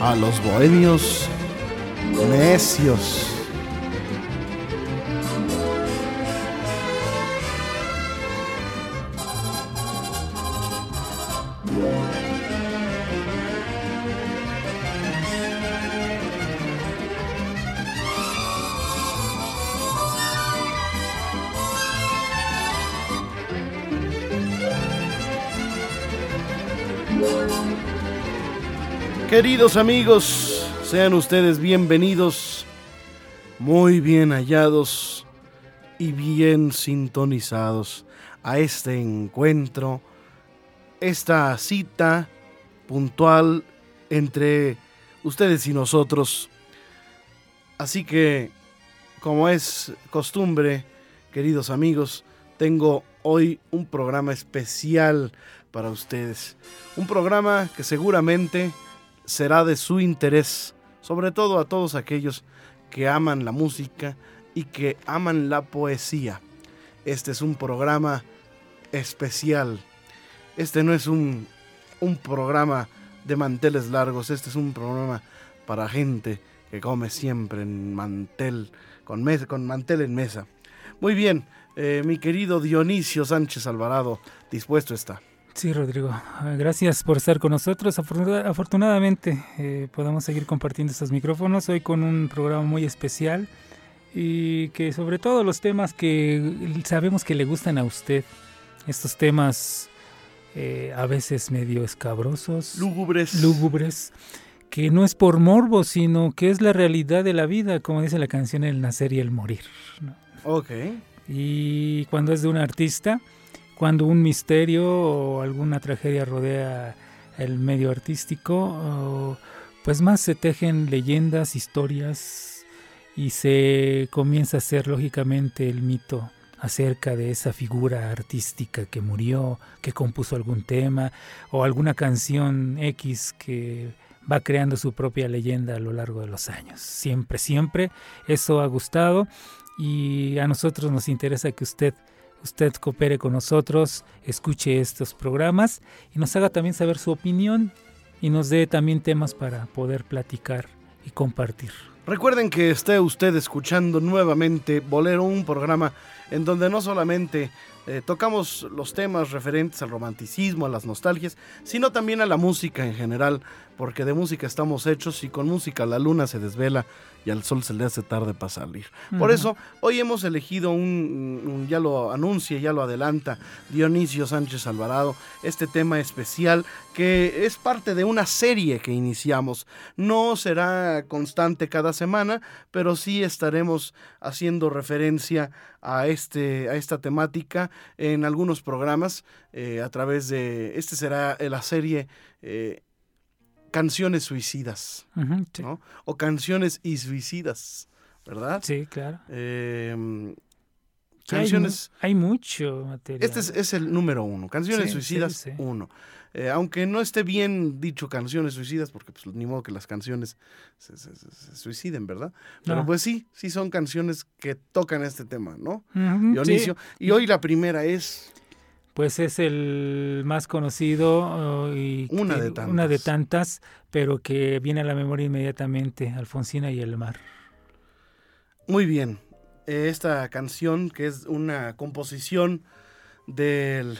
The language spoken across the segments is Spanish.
A los bohemios necios. Queridos amigos, sean ustedes bienvenidos, muy bien hallados y bien sintonizados a este encuentro, esta cita puntual entre ustedes y nosotros. Así que, como es costumbre, queridos amigos, tengo hoy un programa especial para ustedes. Un programa que seguramente será de su interés, sobre todo a todos aquellos que aman la música y que aman la poesía. Este es un programa especial. Este no es un, un programa de manteles largos, este es un programa para gente que come siempre en mantel, con, con mantel en mesa. Muy bien, eh, mi querido Dionisio Sánchez Alvarado, dispuesto está. Sí, Rodrigo. Ah, gracias por estar con nosotros. Afortunadamente eh, podemos seguir compartiendo estos micrófonos hoy con un programa muy especial y que sobre todo los temas que sabemos que le gustan a usted, estos temas eh, a veces medio escabrosos, lúgubres, lúgubres, que no es por morbo, sino que es la realidad de la vida, como dice la canción El nacer y el morir. Ok. Y cuando es de un artista, cuando un misterio o alguna tragedia rodea el medio artístico, pues más se tejen leyendas, historias y se comienza a hacer lógicamente el mito acerca de esa figura artística que murió, que compuso algún tema o alguna canción X que va creando su propia leyenda a lo largo de los años. Siempre, siempre eso ha gustado y a nosotros nos interesa que usted usted coopere con nosotros, escuche estos programas y nos haga también saber su opinión y nos dé también temas para poder platicar y compartir. Recuerden que esté usted escuchando nuevamente Bolero, un programa en donde no solamente eh, tocamos los temas referentes al romanticismo, a las nostalgias, sino también a la música en general, porque de música estamos hechos y con música la luna se desvela y al sol se le hace tarde para salir. Por eso, hoy hemos elegido un, ya lo anuncia, ya lo adelanta Dionisio Sánchez Alvarado, este tema especial que es parte de una serie que iniciamos. No será constante cada semana, pero sí estaremos haciendo referencia a, este, a esta temática en algunos programas eh, a través de, este será la serie eh, canciones suicidas, ¿no? O canciones y suicidas, ¿verdad? Sí, claro. Em, canciones. Hay, mucho material. Este es, el número uno, canciones suicidas uno. Eh, aunque no esté bien dicho canciones suicidas, porque pues ni modo que las canciones se, suiciden, ¿verdad? Pero pues sí, sí son canciones que tocan este tema, ¿no? Dionisio. Y hoy la primera es pues es el más conocido oh, y una de, tantas. una de tantas, pero que viene a la memoria inmediatamente, Alfonsina y el mar. Muy bien, esta canción que es una composición del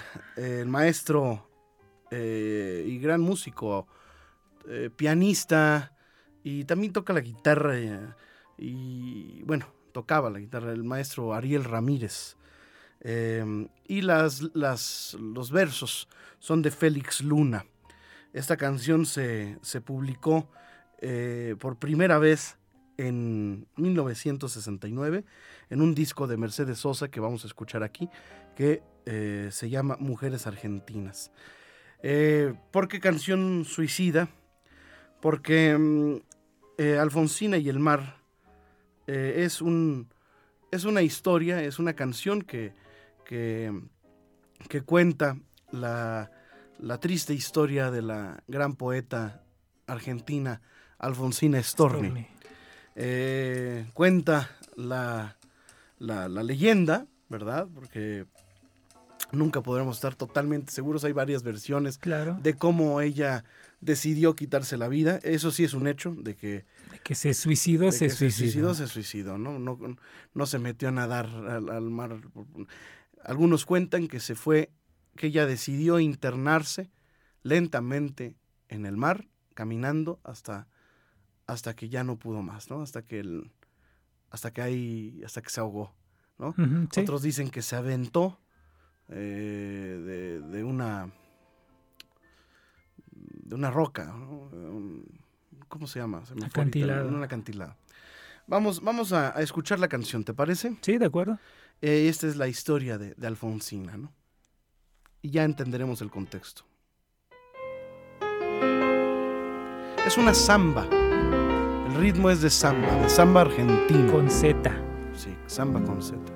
maestro eh, y gran músico, eh, pianista y también toca la guitarra y, y bueno, tocaba la guitarra, el maestro Ariel Ramírez. Em, y las, las, los versos son de Félix Luna. Esta canción se, publicó eh, por primera vez en 1969 en un disco de Mercedes Sosa que vamos a escuchar aquí, que eh, se llama Mujeres Argentinas. Eh, ¿Por qué canción suicida? Porque mm, eh, Alfonsina y el mar es, un, es una historia, es una canción que, que, cuenta la, triste historia de la gran poeta argentina Alfonsina Storni. cuenta la, la, leyenda, ¿verdad? Porque nunca podremos estar totalmente seguros. Hay varias versiones de cómo ella decidió quitarse la vida. Eso sí es un hecho, de que... que se suicidó, se, suicidó. se suicidó. ¿no? No, no se metió a nadar al, mar. Algunos cuentan que se fue, que ella decidió internarse lentamente en el mar, caminando hasta, hasta que ya no pudo más, ¿no? Hasta que el, hasta que hay, hasta que se ahogó, ¿no? Otros dicen que se aventó eh, de, una de una roca, ¿cómo se llama? Se me acantilado. un acantilado. Vamos, vamos a, escuchar la canción, ¿te parece? Sí, de acuerdo. Eh, esta es la historia de, de Alfonsina, ¿no? Y ya entenderemos el contexto. Es una samba ritmo es de samba, de samba argentino. Con Z. Sí, samba con Z.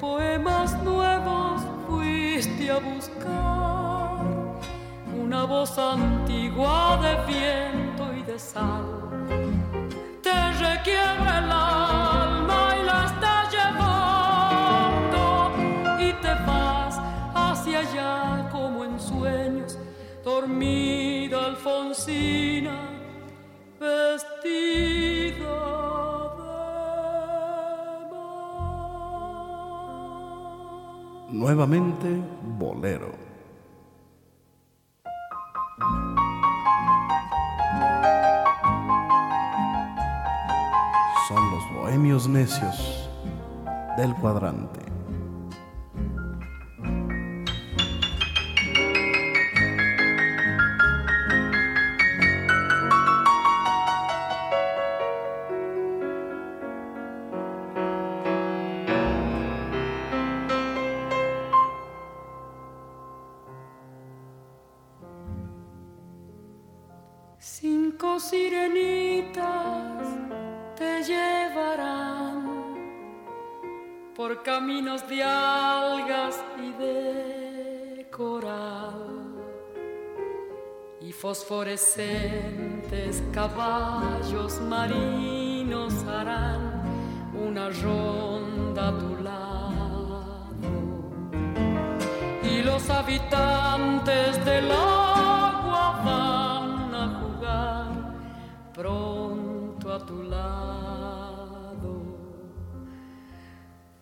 poemas nuevos fuiste a buscar? Una voz antigua de viento y de sal. Te requiebra el alma y la está llevando y te vas hacia allá como en sueños, dormida Alfonsina, vestida. Nuevamente Bolero. Son los bohemios necios del cuadrante. Caballos marinos harán una ronda a tu lado. Y los habitantes del agua van a jugar pronto a tu lado.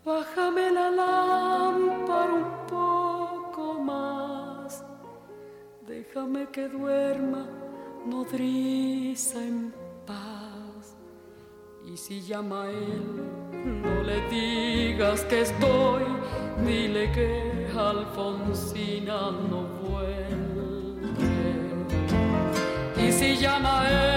Bájame la lámpara un poco más, déjame que duerma nodriza en paz. Y si llama él No le digas que estoy, dile que Alfonsina no vuelve. Y si llama a él,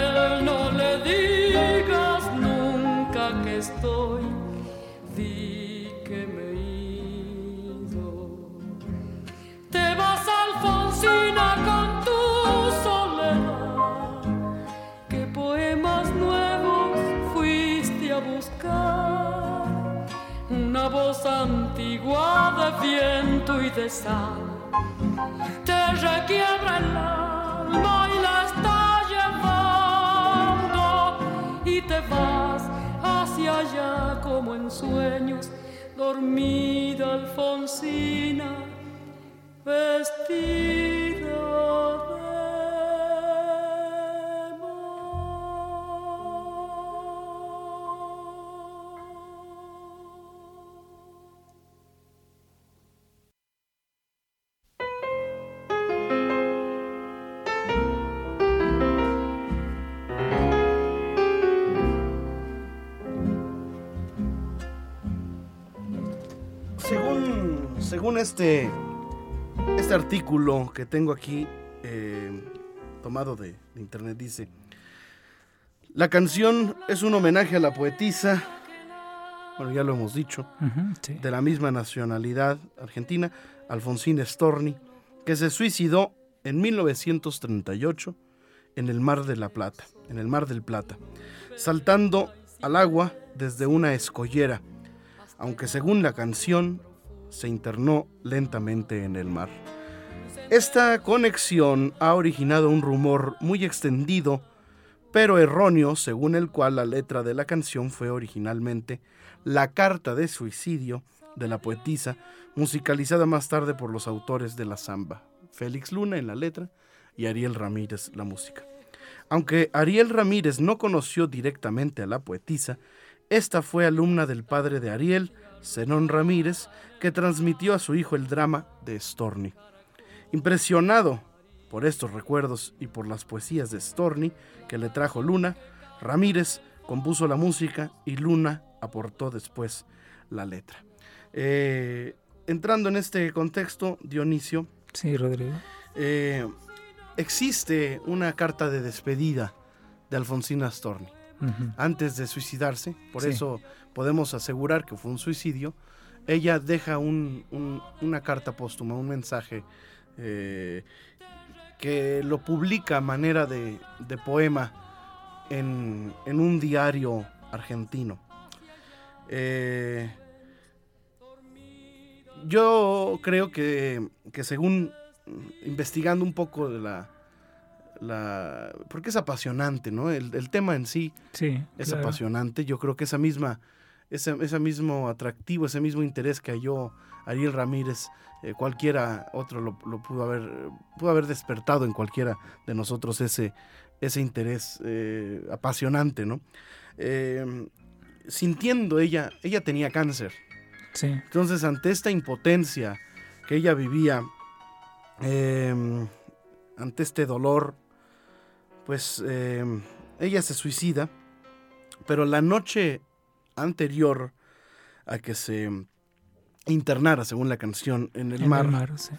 antigua de viento y de sal. Te requiebra el alma y la está llevando. Y te vas hacia allá como en sueños, dormida Alfonsina, vestida este, este artículo que tengo aquí, eh, tomado de, de internet, dice, la canción es un homenaje a la poetisa, bueno, ya lo hemos dicho, sí. de la misma nacionalidad argentina, Alfonsina Storni, que se suicidó en 1938 en el Mar de la Plata, en el Mar del Plata, saltando al agua desde una escollera, aunque según la canción se internó lentamente en el mar. Esta conexión ha originado un rumor muy extendido, pero erróneo, según el cual la letra de la canción fue originalmente la carta de suicidio de la poetisa, musicalizada más tarde por los autores de la samba, Félix Luna en la letra y Ariel Ramírez la música. Aunque Ariel Ramírez no conoció directamente a la poetisa, esta fue alumna del padre de Ariel, Zenón Ramírez, que transmitió a su hijo el drama de Storni. Impresionado por estos recuerdos y por las poesías de Storni que le trajo Luna, Ramírez compuso la música y Luna aportó después la letra. Eh, entrando en este contexto, Dionisio, Sí, Rodrigo. eh, existe una carta de despedida de Alfonsina Storni Antes de suicidarse, por Sí. eso podemos asegurar que fue un suicidio. Ella deja un- un- una carta póstuma, un mensaje eh, que lo publica a manera de, de poema en, en un diario argentino. Eh, yo creo que, que según investigando un poco de la, la... porque es apasionante, ¿no? El, el tema en sí Sí, es claro. apasionante. Yo creo que esa misma, ese, ese mismo atractivo, ese mismo interés que halló Ariel Ramírez, eh, cualquiera otro lo, lo pudo haber, pudo haber despertado en cualquiera de nosotros ese, ese interés eh, apasionante, ¿no? Eh, sintiendo ella, ella tenía cáncer. Sí, Entonces, ante esta impotencia que ella vivía, eh, ante este dolor, pues eh, ella se suicida, pero la noche anterior a que se internara, según la canción, en el en mar, el mar, sí.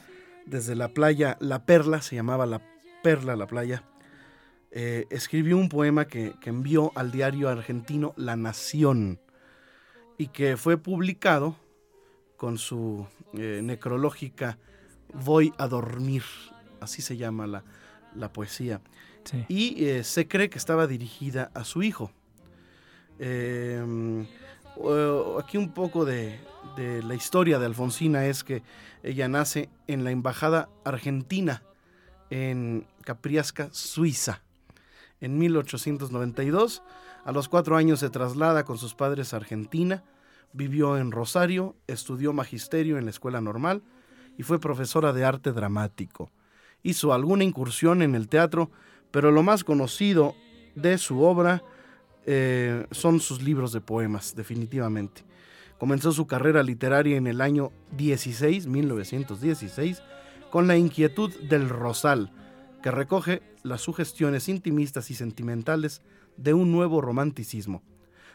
desde la playa La Perla, se llamaba La Perla la playa, eh, escribió un poema que, que envió al diario argentino La Nación y que fue publicado con su eh, necrológica Voy a dormir, así se llama la, la poesía y eh, se cree que estaba dirigida a su hijo. O- aquí un poco de, de la historia de Alfonsina es que ella nace en la embajada argentina en Capriasca, Suiza, en 1892. A los cuatro años se traslada con sus padres a Argentina, vivió en Rosario, estudió magisterio en la escuela normal y fue profesora de arte dramático. Hizo alguna incursión en el teatro, pero lo más conocido de su obra eh, son sus libros de poemas, definitivamente. Comenzó su carrera literaria en el año 16, 1916, con La inquietud del Rosal, que recoge las sugestiones intimistas y sentimentales de un nuevo romanticismo.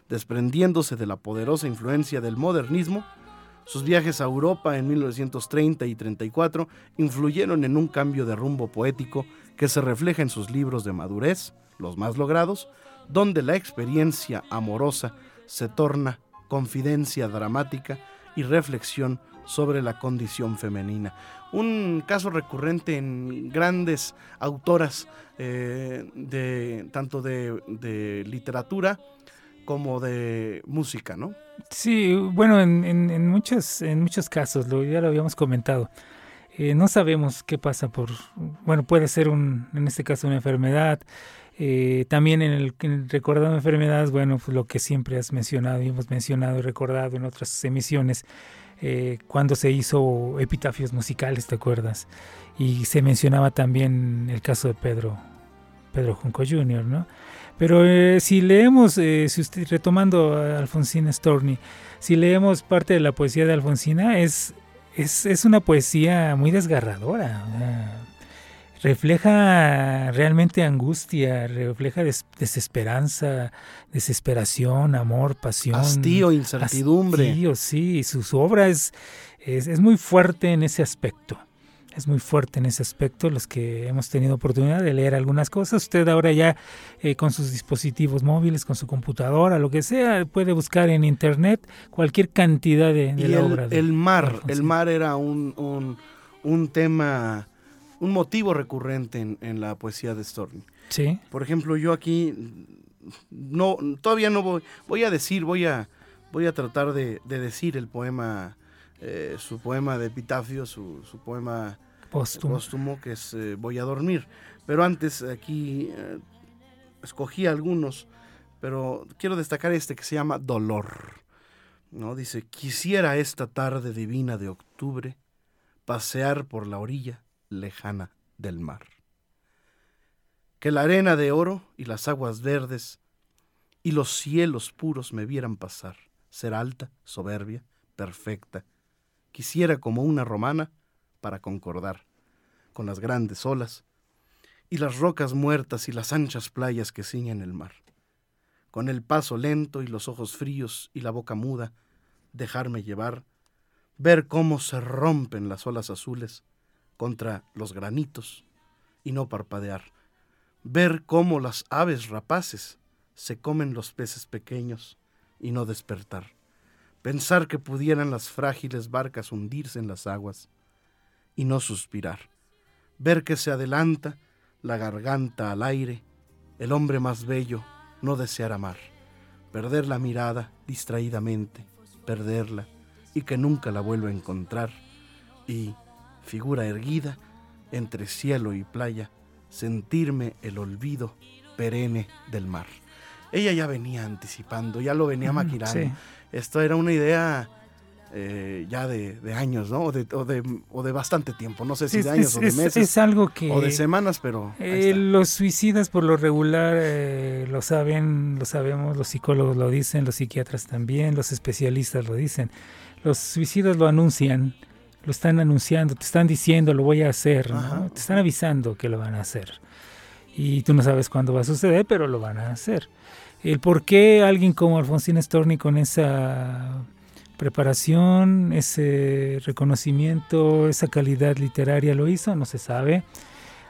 desprendiéndose de la poderosa influencia del modernismo, sus viajes a Europa en 1930 y 34 influyeron en un cambio de rumbo poético que se refleja en sus libros de madurez, los más logrados, donde la experiencia amorosa se torna confidencia dramática y reflexión sobre la condición femenina. Un caso recurrente en grandes autoras eh, de tanto de, literatura como de música, ¿no? Sí, bueno, en, en, muchos, en muchos casos, lo, ya lo habíamos comentado. Eh, no sabemos qué pasa por, bueno, puede ser un, en este caso una enfermedad, eh, también en el, en recordando enfermedades, bueno, pues lo que siempre has mencionado y hemos mencionado y recordado en otras emisiones, eh, cuando se hizo epitafios musicales, ¿te acuerdas? Y se mencionaba también el caso de Pedro, Pedro Junco Jr., ¿no? Pero si leemos, si usted, retomando a Alfonsina Storni, si leemos parte de la poesía de Alfonsina, es, es, es una poesía muy desgarradora refleja realmente angustia, refleja desesperanza, desesperación, amor, pasión. Hastío, incertidumbre. Hastío, sí, su, su obra es, es, muy fuerte en ese aspecto. Es muy fuerte en ese aspecto, los que hemos tenido oportunidad de leer algunas cosas. Usted ahora ya eh, con sus dispositivos móviles, con su computadora, lo que sea, puede buscar en internet cualquier cantidad de, de la el, obra. el mar, el mar era un, un, un tema un motivo recurrente en, la poesía de Storni. Sí. Por ejemplo, yo aquí no todavía no voy voy a decir, voy a voy a tratar de, decir el poema eh, su poema de epitafio, su, poema póstumo. que es eh, Voy a dormir. Pero antes aquí eh, escogí algunos, pero quiero destacar este que se llama Dolor. ¿no? Dice, quisiera esta tarde divina de octubre pasear por la orilla lejana del mar. Que la arena de oro y las aguas verdes y los cielos puros me vieran pasar, ser alta, soberbia, perfecta. Quisiera como una romana para concordar con las grandes olas y las rocas muertas y las anchas playas que ciñen el mar. Con el paso lento y los ojos fríos y la boca muda, dejarme llevar, ver cómo se rompen las olas azules contra los granitos y no parpadear, ver cómo las aves rapaces se comen los peces pequeños y no despertar, pensar que pudieran las frágiles barcas hundirse en las aguas y no suspirar, ver que se adelanta la garganta al aire, el hombre más bello no desear amar, perder la mirada distraídamente, perderla y que nunca la vuelva a encontrar y figura erguida entre cielo y playa, sentirme el olvido perenne del mar. Ella ya venía anticipando, ya lo venía maquinando. Esto era una idea eh, ya de, años, ¿no? O de, o, de, bastante tiempo, no sé si de años o de meses. Es algo que... O de semanas, pero... Eh, los suicidas por lo regular eh, lo saben, lo sabemos, los psicólogos lo dicen, los psiquiatras también, los especialistas lo dicen. Los suicidas lo anuncian lo están anunciando, te están diciendo lo voy a hacer, te están avisando que lo van a hacer. Y tú no sabes cuándo va a suceder, pero lo van a hacer. El por qué alguien como Alfonsín Storni con esa preparación, ese reconocimiento, esa calidad literaria lo hizo, no se sabe.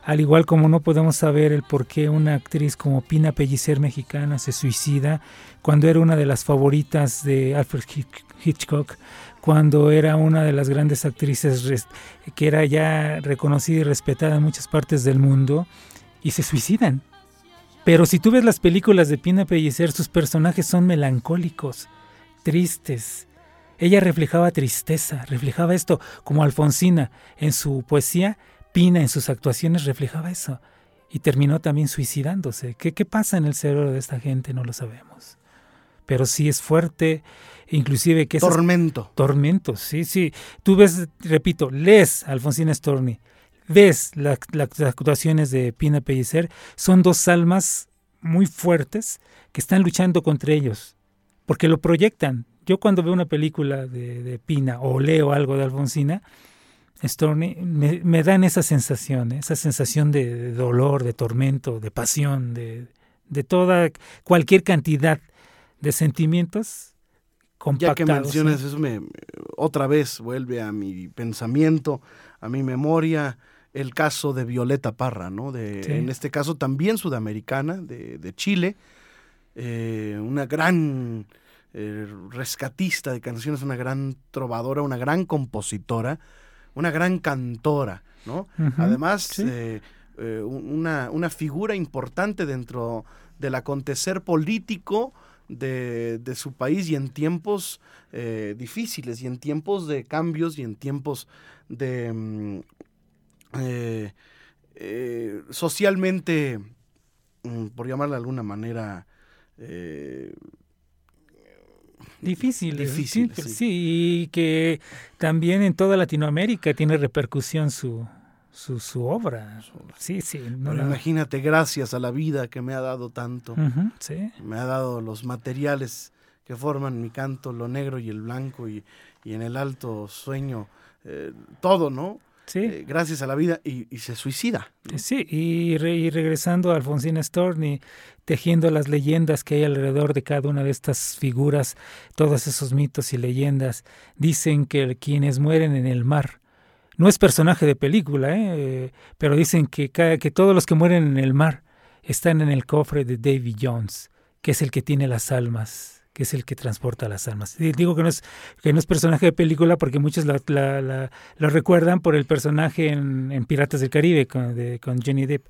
Al igual como no podemos saber el por qué una actriz como Pina Pellicer mexicana se suicida cuando era una de las favoritas de Alfred Hitchcock cuando era una de las grandes actrices que era ya reconocida y respetada en muchas partes del mundo, y se suicidan. Pero si tú ves las películas de Pina Pellicer, sus personajes son melancólicos, tristes. Ella reflejaba tristeza, reflejaba esto, como Alfonsina en su poesía, Pina en sus actuaciones reflejaba eso. Y terminó también suicidándose. ¿Qué, qué pasa en el cerebro de esta gente? No lo sabemos. Pero sí es fuerte inclusive que... Tormento. Tormento, sí, sí. Tú ves, repito, lees a Alfonsina Storni, ves las actuaciones de Pina Pellicer, son dos almas muy fuertes que están luchando contra ellos, porque lo proyectan. Yo cuando veo una película de, Pina o leo algo de Alfonsina, Storni, me, dan esa sensación, esa sensación de, dolor, de tormento, de pasión, de, de toda, cualquier cantidad de sentimientos ya que compactados. mencionas eso, me, me- otra vez vuelve a mi pensamiento, a mi memoria, el caso de Violeta Parra, ¿no? De, Sí. En este caso también sudamericana, de, de Chile, eh, una gran eh, rescatista de canciones, una gran trovadora, una gran compositora, una gran cantora, ¿no? Además, sí. eh, eh, un- una, una figura importante dentro del acontecer político de, de su país y en tiempos difíciles, y en tiempos de cambios, y en tiempos de mm, socialmente, mm, por llamarla de alguna manera, Difícil, Difícil, sí, sí. sí, y que también en toda Latinoamérica tiene repercusión su, su, su obra. Sí, sí. no pero la- imagínate, gracias a la vida que me ha dado tanto. Sí. me ha dado los materiales que forman mi canto, lo negro y el blanco, y, y en el alto sueño, eh, todo, ¿no? Sí, Eh, gracias a la vida, y, y se suicida. ¿no? sí, y, re- y regresando a Alfonsina Storni, tejiendo las leyendas que hay alrededor de cada una de estas figuras, todos esos mitos y leyendas, dicen que quienes mueren en el mar, no es personaje de película, ¿eh? pero dicen que, cada- que todos los que mueren en el mar están en el cofre de Davy Jones, que es el que tiene las almas, que es el que transporta las almas. Y Digo que no es, que no es personaje de película porque muchos la- la- la- lo recuerdan por el personaje en, en Piratas del Caribe con, de- con Johnny Depp.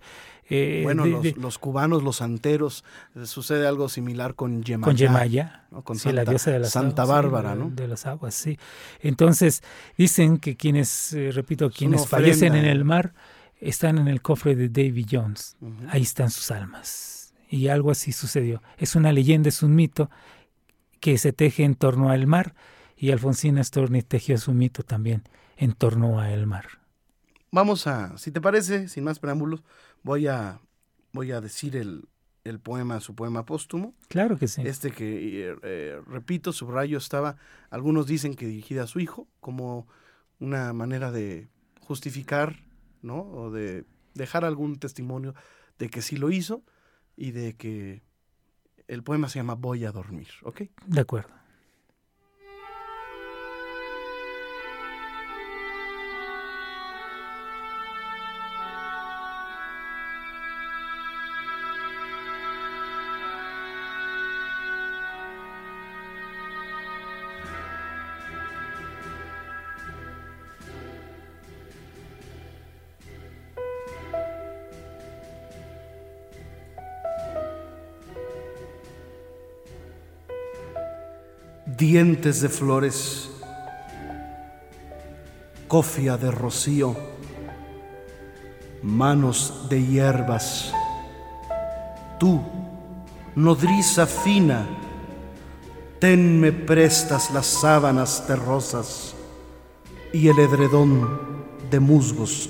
Eh, Bueno, de- los, de- los cubanos, los santeros, eh, sucede algo similar con Yemayá. con Yemaya, ¿no? Con sí, la Santa- diosa de las Santa aguas, Bárbara, ¿no? De las aguas, sí. Entonces, dicen que quienes, eh, repito, quienes fallecen en el mar están en el cofre de Davy Jones. Ahí están sus almas. Y algo así sucedió. Es una leyenda, es un mito que se teje en torno al mar y Alfonsina Storni tejió su mito también en torno al mar. Vamos a, si te parece, sin más preámbulos, voy a, voy a decir el, el poema, su poema póstumo. Claro que sí. Este que, eh, eh, repito, subrayo estaba, algunos dicen que dirigida a su hijo, como una manera de justificar, ¿no? O de dejar algún testimonio de que sí lo hizo y de que el poema se llama Voy a dormir, ¿ok? De acuerdo. Dientes de flores, cofia de rocío, manos de hierbas. Tú, nodriza fina, tenme prestas las sábanas terrosas y el edredón de musgos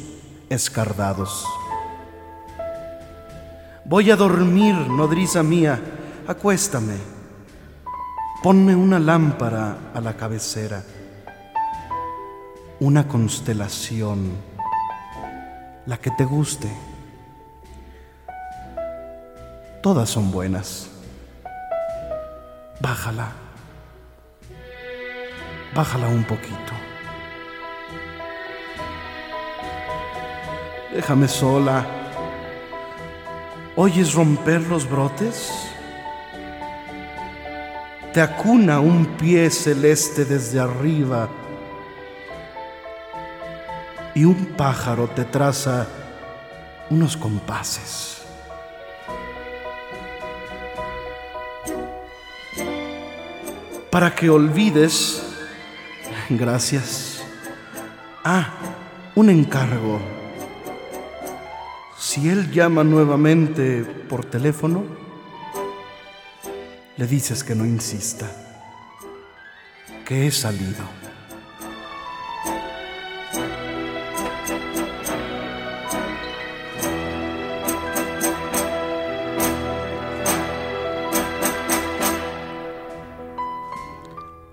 escardados. Voy a dormir, nodriza mía, acuéstame. Ponme una lámpara a la cabecera, una constelación, la que te guste. Todas son buenas. Bájala. Bájala un poquito. Déjame sola. ¿Oyes romper los brotes? Te acuna un pie celeste desde arriba y un pájaro te traza unos compases. Para que olvides, gracias. Ah, un encargo. Si él llama nuevamente por teléfono, le dices que no insista, que he salido.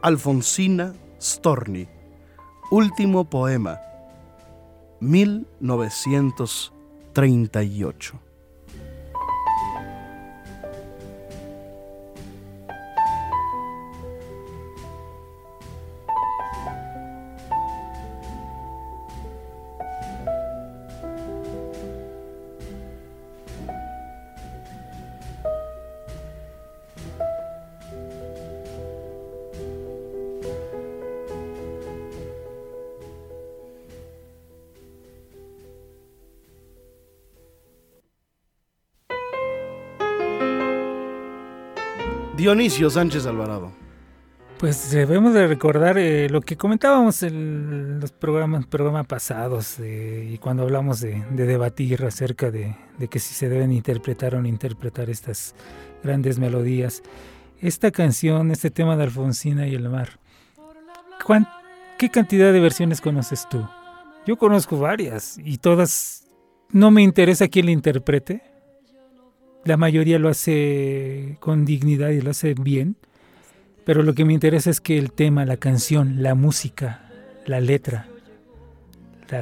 Alfonsina Storni, último poema, 1938. Dionisio Sánchez Alvarado. Pues debemos de recordar eh, lo que comentábamos en los programas, programas pasados eh, y cuando hablamos de, debatir acerca de, que si se deben interpretar o no interpretar estas grandes melodías. Esta canción, este tema de Alfonsina y el mar, ¿qué cantidad de versiones conoces tú? Yo conozco varias y todas, no me interesa quién la interprete. La mayoría lo hace con dignidad y lo hace bien pero lo que me interesa es que el tema, la canción, la música, la letra,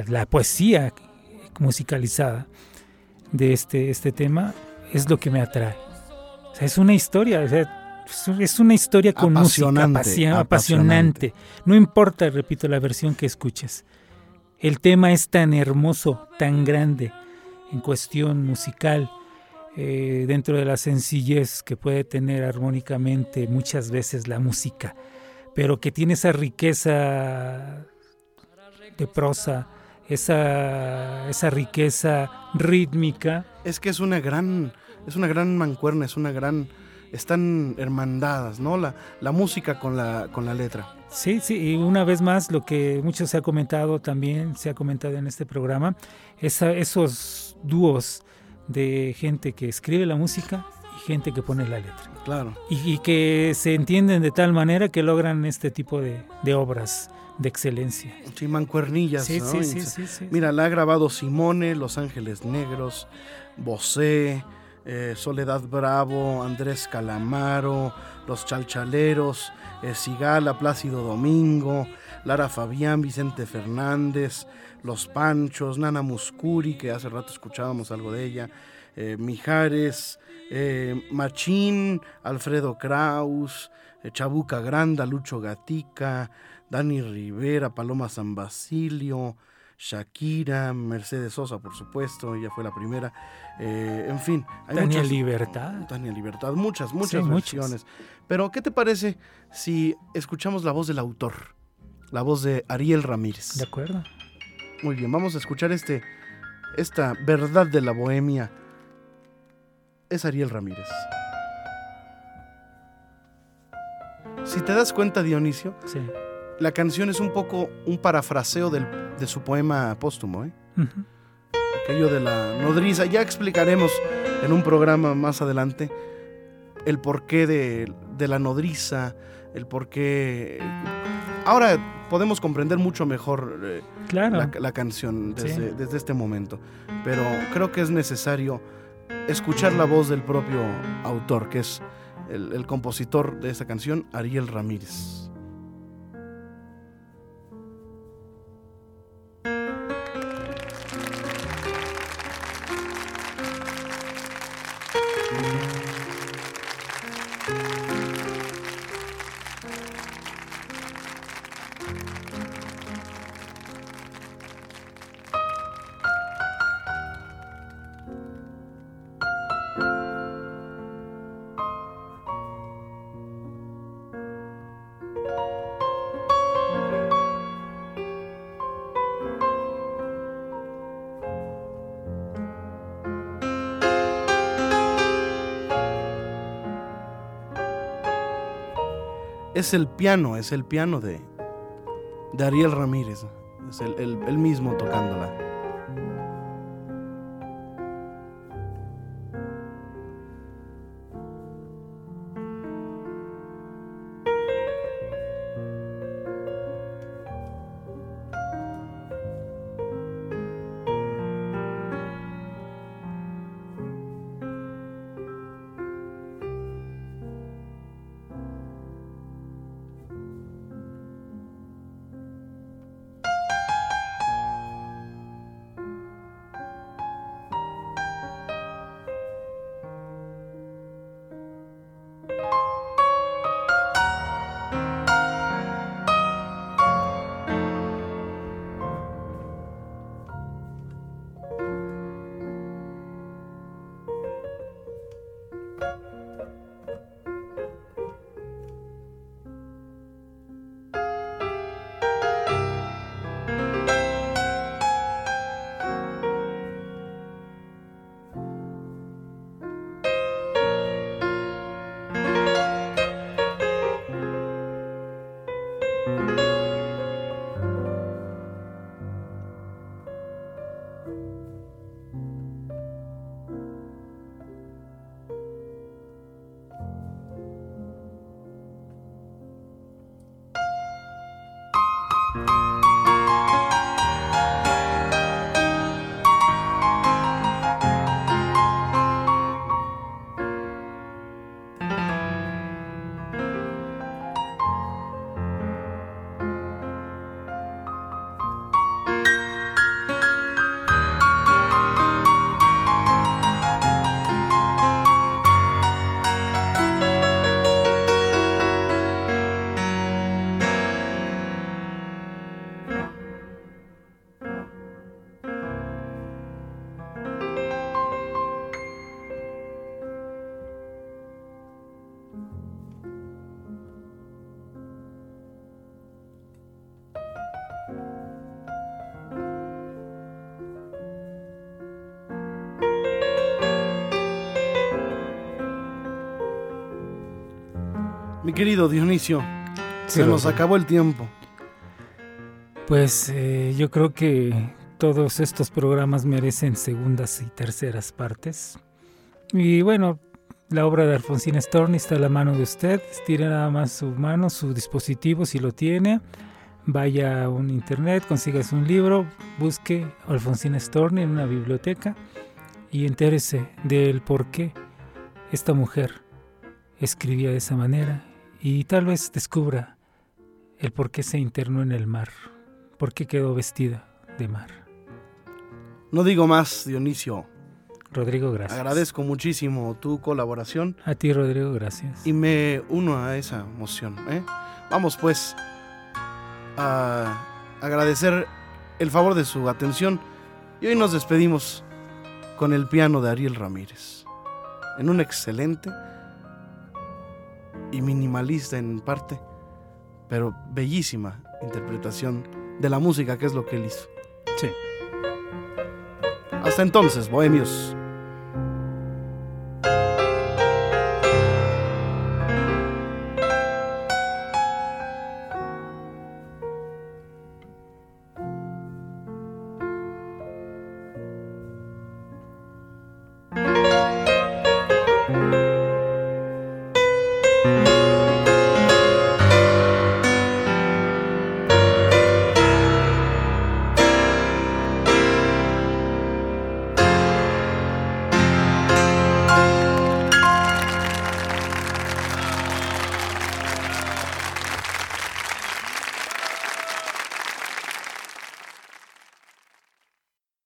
la, poesía musicalizada de este, este tema es lo que me atrae. O sea, es una historia, es una historia con música apasionante. No importa, repito, la versión que escuches. El tema es tan hermoso, tan grande en cuestión musical, eh, dentro de la sencillez que puede tener armónicamente muchas veces la música, pero que tiene esa riqueza de prosa, esa, esa riqueza rítmica. Es que es una gran, es una gran mancuerna, es una gran, están hermandadas, ¿no? La, la música con la, con la letra. Sí, sí, y una vez más lo que mucho se ha comentado también, se ha comentado en este programa, esos dúos de gente que escribe la música y gente que pone la letra. Claro. Y, que se entienden de tal manera que logran este tipo de, obras de excelencia. Sí, mancuernillas. Sí, sí, sí, sí, Mira, la ha grabado Simone, Los Ángeles Negros, Bosé, eh, Soledad Bravo, Andrés Calamaro, Los Chalchaleros, eh, Sigala, Plácido Domingo, Lara Fabián, Vicente Fernández, Los Panchos, Nana Muscuri, que hace rato escuchábamos algo de ella, eh, Mijares, eh, Machín, Alfredo Kraus, eh, Chabuca Granda, Lucho Gatica, Dani Rivera, Paloma San Basilio, Shakira, Mercedes Sosa, por supuesto, ella fue la primera. en fin, hay Tania Libertad. Tania Libertad, muchas, muchas versiones. Pero, ¿qué te parece si escuchamos la voz del autor? la voz de Ariel Ramírez. De acuerdo. Muy bien, vamos a escuchar este, esta verdad de la bohemia. Es Ariel Ramírez. Si te das cuenta, Dionisio, la canción es un poco un parafraseo de su poema póstumo. ¿eh? Aquello de la nodriza. Ya explicaremos en un programa más adelante el porqué de, de la nodriza, el porqué ahora podemos comprender mucho mejor eh, la, canción desde, este momento, pero creo que es necesario escuchar la voz del propio autor, que es el compositor de esta canción, Ariel Ramírez. Es el piano, es el piano de, Ariel Ramírez, es el, el mismo tocándola. Mi querido Dionisio, se nos acabó el tiempo. Pues eh, yo creo que todos estos programas merecen segundas y terceras partes. Y bueno, la obra de Alfonsín Storni está a la mano de usted. Estire nada más su mano, su dispositivo si lo tiene. Vaya a un internet, consigas un libro, busque Alfonsín Storni en una biblioteca y entérese del por qué esta mujer escribía de esa manera y tal vez descubra el por qué se internó en el mar, por qué quedó vestida de mar. No digo más, Dionisio. Rodrigo, gracias. Agradezco muchísimo tu colaboración. A ti, Rodrigo, gracias. Y me uno a esa emoción. ¿eh? Vamos pues a agradecer el favor de su atención y hoy nos despedimos con el piano de Ariel Ramírez. En un excelente y minimalista en parte, pero bellísima interpretación de la música que es lo que él hizo. Sí. Hasta entonces, bohemios.